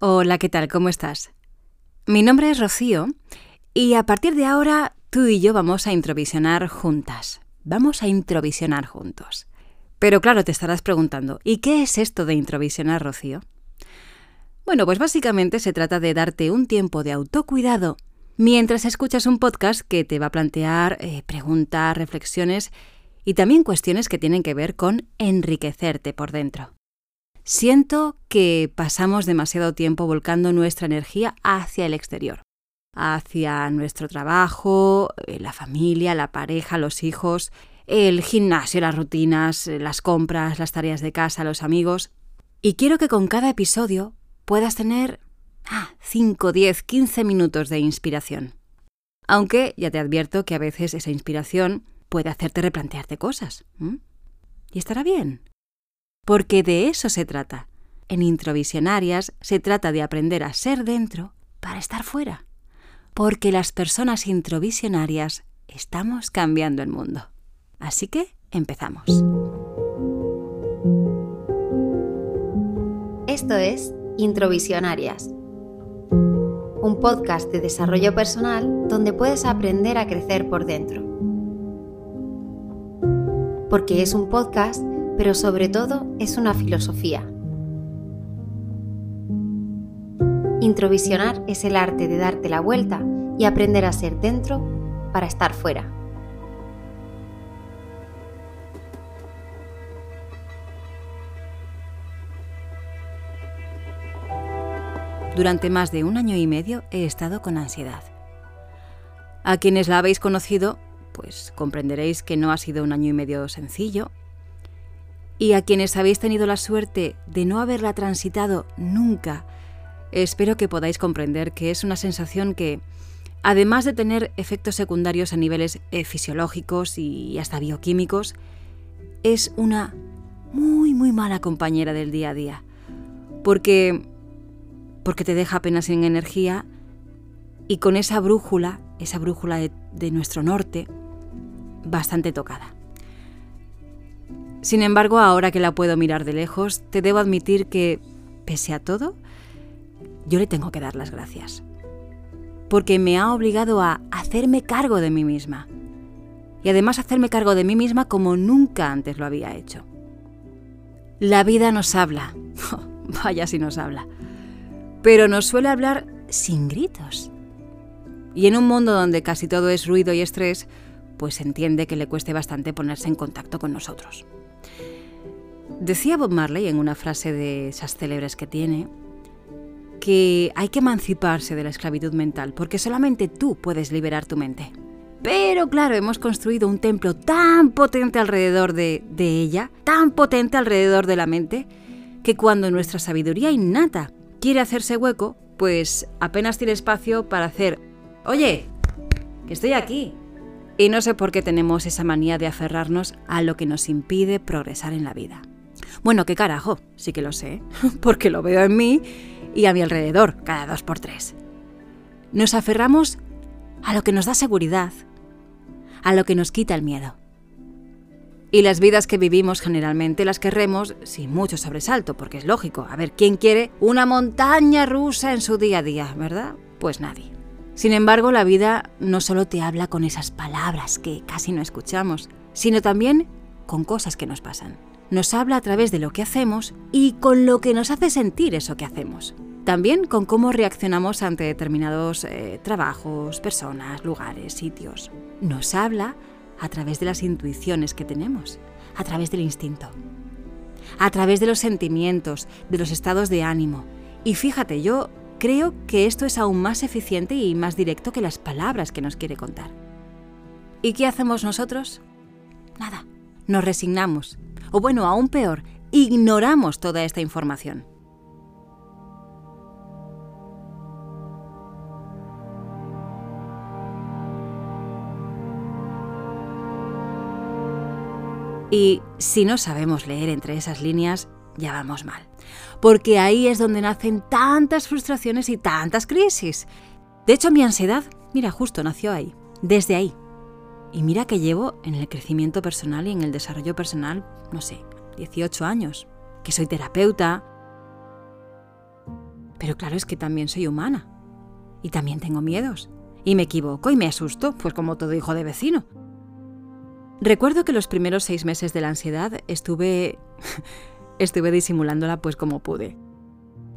Hola, ¿qué tal? ¿Cómo estás? Mi nombre es Rocío y a partir de ahora tú y yo vamos a introvisionar juntas. Vamos a introvisionar juntos. Pero claro, te estarás preguntando, ¿y qué es esto de introvisionar, Rocío? Bueno, pues básicamente se trata de darte un tiempo de autocuidado mientras escuchas un podcast que te va a plantear eh, preguntas, reflexiones y también cuestiones que tienen que ver con enriquecerte por dentro. Siento que pasamos demasiado tiempo volcando nuestra energía hacia el exterior, hacia nuestro trabajo, eh, la familia, la pareja, los hijos, el gimnasio, las rutinas, eh, las compras, las tareas de casa, los amigos. Y quiero que con cada episodio puedas tener 5, 10, 15 minutos de inspiración. Aunque ya te advierto que a veces esa inspiración puede hacerte replantearte cosas. Y estará bien porque de eso se trata. En Introvisionarias se trata de aprender a ser dentro para estar fuera, porque las personas introvisionarias estamos cambiando el mundo. Así que empezamos. Esto es Introvisionarias, un podcast de desarrollo personal donde puedes aprender a crecer por dentro. Porque es un podcast pero sobre todo es una filosofía. Introvisionar es el arte de darte la vuelta y aprender a ser dentro para estar fuera. Durante más de un año y medio he estado con ansiedad. A quienes la habéis conocido, pues comprenderéis que no ha sido un año y medio sencillo, y a quienes habéis tenido la suerte de no haberla transitado nunca, espero que podáis comprender que es una sensación que, además de tener efectos secundarios a niveles eh, fisiológicos y hasta bioquímicos, es una muy, muy mala compañera del día a día. Porque, porque te deja apenas sin energía y con esa brújula, esa brújula de nuestro norte, bastante tocada. Sin embargo, ahora que la puedo mirar de lejos, te debo admitir que, pese a todo, yo le tengo que dar las gracias. Porque me ha obligado a hacerme cargo de mí misma. Y además hacerme cargo de mí misma como nunca antes lo había hecho. La vida nos habla. Vaya si nos habla. Pero nos suele hablar sin gritos. Y en un mundo donde casi todo es ruido y estrés, pues entiende que le cueste bastante ponerse en contacto con nosotros. Decía Bob Marley en una frase de esas célebres que tiene que hay que emanciparse de la esclavitud mental porque solamente tú puedes liberar tu mente. Pero claro, hemos construido un templo tan potente alrededor de, ella, tan potente alrededor de la mente, que cuando nuestra sabiduría innata quiere hacerse hueco, pues apenas tiene espacio para hacer, oye, que estoy aquí. Y no sé por qué tenemos esa manía de aferrarnos a lo que nos impide progresar en la vida. Bueno, qué carajo, sí que lo sé, porque lo veo en mí y a mi alrededor cada dos por tres. Nos aferramos a lo que nos da seguridad, a lo que nos quita el miedo. Y las vidas que vivimos generalmente las querremos sin mucho sobresalto, porque es lógico. A ver, ¿quién quiere una montaña rusa en su día a día, verdad? Pues nadie. Sin embargo, la vida no solo te habla con esas palabras que casi no escuchamos, sino también con cosas que nos pasan nos habla a través de lo que hacemos y con lo que nos hace sentir eso que hacemos. También con cómo reaccionamos ante determinados eh, trabajos, personas, lugares, sitios. Nos habla a través de las intuiciones que tenemos, a través del instinto, a través de los sentimientos, de los estados de ánimo. Y fíjate, yo creo que esto es aún más eficiente y más directo que las palabras que nos quiere contar. ¿Y qué hacemos nosotros? Nada, nos resignamos, o bueno, aún peor, ignoramos toda esta información. Y si no sabemos leer entre esas líneas, ya vamos mal. Porque ahí es donde nacen tantas frustraciones y tantas crisis. De hecho, mi ansiedad, mira, justo nació ahí, desde ahí. Y mira que llevo en el crecimiento personal y en el desarrollo personal, no sé, 18 años, que soy terapeuta. Pero claro, es que también soy humana. Y también tengo miedos. Y me equivoco y me asusto, pues como todo hijo de vecino. Recuerdo que los primeros seis meses de la ansiedad estuve. Estuve disimulándola pues como pude.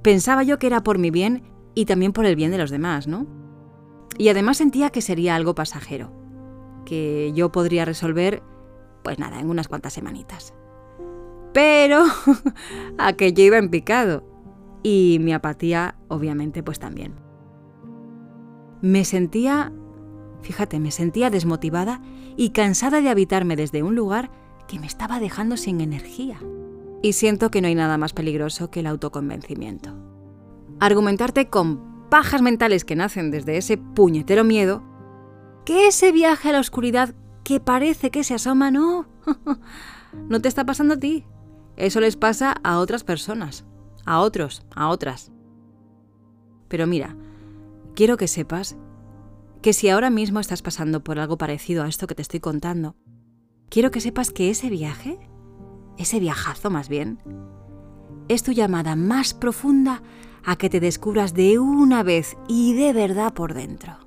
Pensaba yo que era por mi bien y también por el bien de los demás, ¿no? Y además sentía que sería algo pasajero, que yo podría resolver, pues nada, en unas cuantas semanitas. Pero aquello iba en picado y mi apatía obviamente pues también. Me sentía, fíjate, me sentía desmotivada y cansada de habitarme desde un lugar que me estaba dejando sin energía. Y siento que no hay nada más peligroso que el autoconvencimiento. Argumentarte con pajas mentales que nacen desde ese puñetero miedo, que ese viaje a la oscuridad que parece que se asoma, no, no te está pasando a ti. Eso les pasa a otras personas, a otros, a otras. Pero mira, quiero que sepas que si ahora mismo estás pasando por algo parecido a esto que te estoy contando, quiero que sepas que ese viaje, ese viajazo más bien, es tu llamada más profunda a que te descubras de una vez y de verdad por dentro.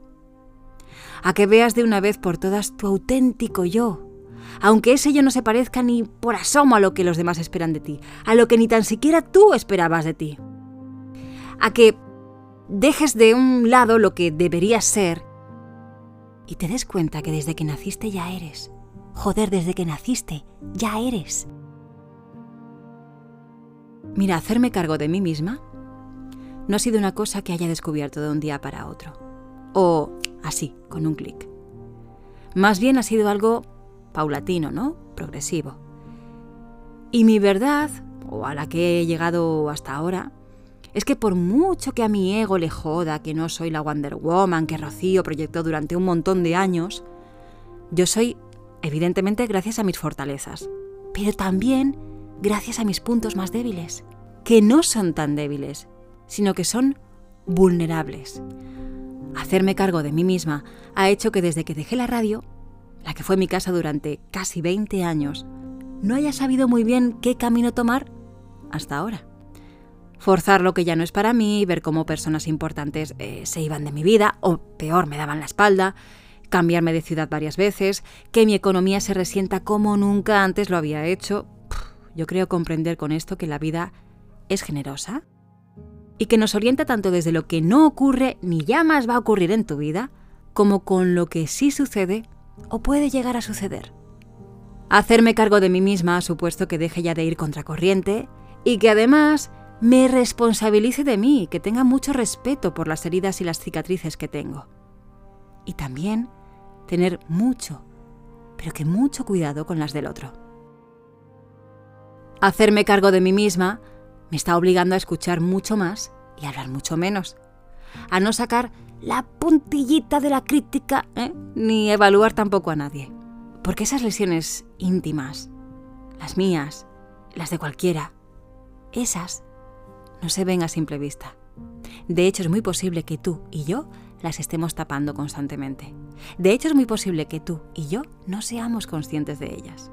A que veas de una vez por todas tu auténtico yo, aunque ese yo no se parezca ni por asomo a lo que los demás esperan de ti, a lo que ni tan siquiera tú esperabas de ti. A que dejes de un lado lo que deberías ser y te des cuenta que desde que naciste ya eres. Joder, desde que naciste ya eres. Mira, hacerme cargo de mí misma no ha sido una cosa que haya descubierto de un día para otro. O así, con un clic. Más bien ha sido algo paulatino, ¿no? Progresivo. Y mi verdad, o a la que he llegado hasta ahora, es que por mucho que a mi ego le joda que no soy la Wonder Woman que Rocío proyectó durante un montón de años, yo soy, evidentemente, gracias a mis fortalezas, pero también gracias a mis puntos más débiles, que no son tan débiles, sino que son vulnerables. Hacerme cargo de mí misma ha hecho que desde que dejé la radio, la que fue mi casa durante casi 20 años, no haya sabido muy bien qué camino tomar hasta ahora forzar lo que ya no es para mí, ver cómo personas importantes eh, se iban de mi vida, o peor, me daban la espalda, cambiarme de ciudad varias veces, que mi economía se resienta como nunca antes lo había hecho. Yo creo comprender con esto que la vida es generosa y que nos orienta tanto desde lo que no ocurre ni ya más va a ocurrir en tu vida, como con lo que sí sucede o puede llegar a suceder. Hacerme cargo de mí misma ha supuesto que deje ya de ir contracorriente y que además me responsabilice de mí, que tenga mucho respeto por las heridas y las cicatrices que tengo. Y también tener mucho, pero que mucho cuidado con las del otro. Hacerme cargo de mí misma me está obligando a escuchar mucho más y hablar mucho menos. A no sacar la puntillita de la crítica, ¿eh? ni evaluar tampoco a nadie. Porque esas lesiones íntimas, las mías, las de cualquiera, esas no se ven a simple vista. De hecho, es muy posible que tú y yo las estemos tapando constantemente. De hecho, es muy posible que tú y yo no seamos conscientes de ellas.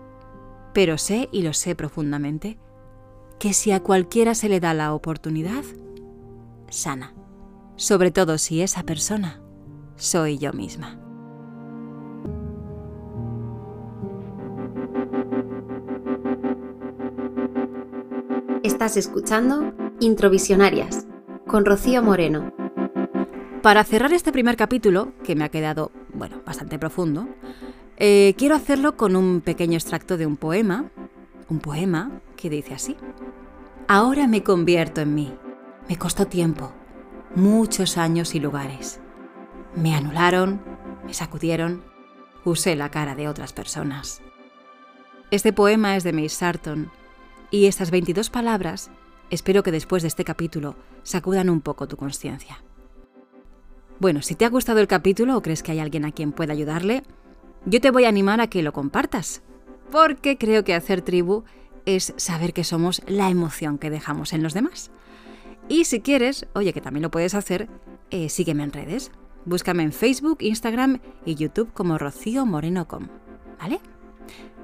Pero sé, y lo sé profundamente, que si a cualquiera se le da la oportunidad, sana. Sobre todo si esa persona soy yo misma. Estás escuchando Introvisionarias, con Rocío Moreno. Para cerrar este primer capítulo, que me ha quedado, bueno, bastante profundo, eh, quiero hacerlo con un pequeño extracto de un poema, un poema que dice así. Ahora me convierto en mí. Me costó tiempo, muchos años y lugares. Me anularon, me sacudieron, usé la cara de otras personas. Este poema es de May Sarton y estas 22 palabras Espero que después de este capítulo sacudan un poco tu conciencia. Bueno, si te ha gustado el capítulo o crees que hay alguien a quien pueda ayudarle, yo te voy a animar a que lo compartas, porque creo que hacer tribu es saber que somos la emoción que dejamos en los demás. Y si quieres, oye, que también lo puedes hacer, eh, sígueme en redes. Búscame en Facebook, Instagram y YouTube como Rocío Moreno.com. ¿Vale?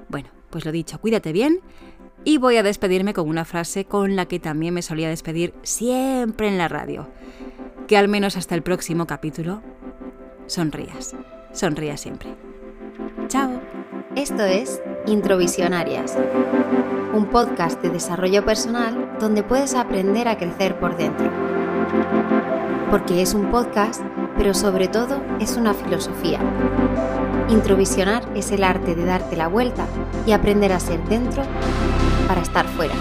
Bueno, pues lo dicho, cuídate bien Y voy a despedirme con una frase con la que también me solía despedir siempre en la radio. Que al menos hasta el próximo capítulo, sonrías. Sonrías siempre. Chao. Esto es Introvisionarias, un podcast de desarrollo personal donde puedes aprender a crecer por dentro. Porque es un podcast, pero sobre todo es una filosofía. Introvisionar es el arte de darte la vuelta y aprender a ser dentro para estar fuera.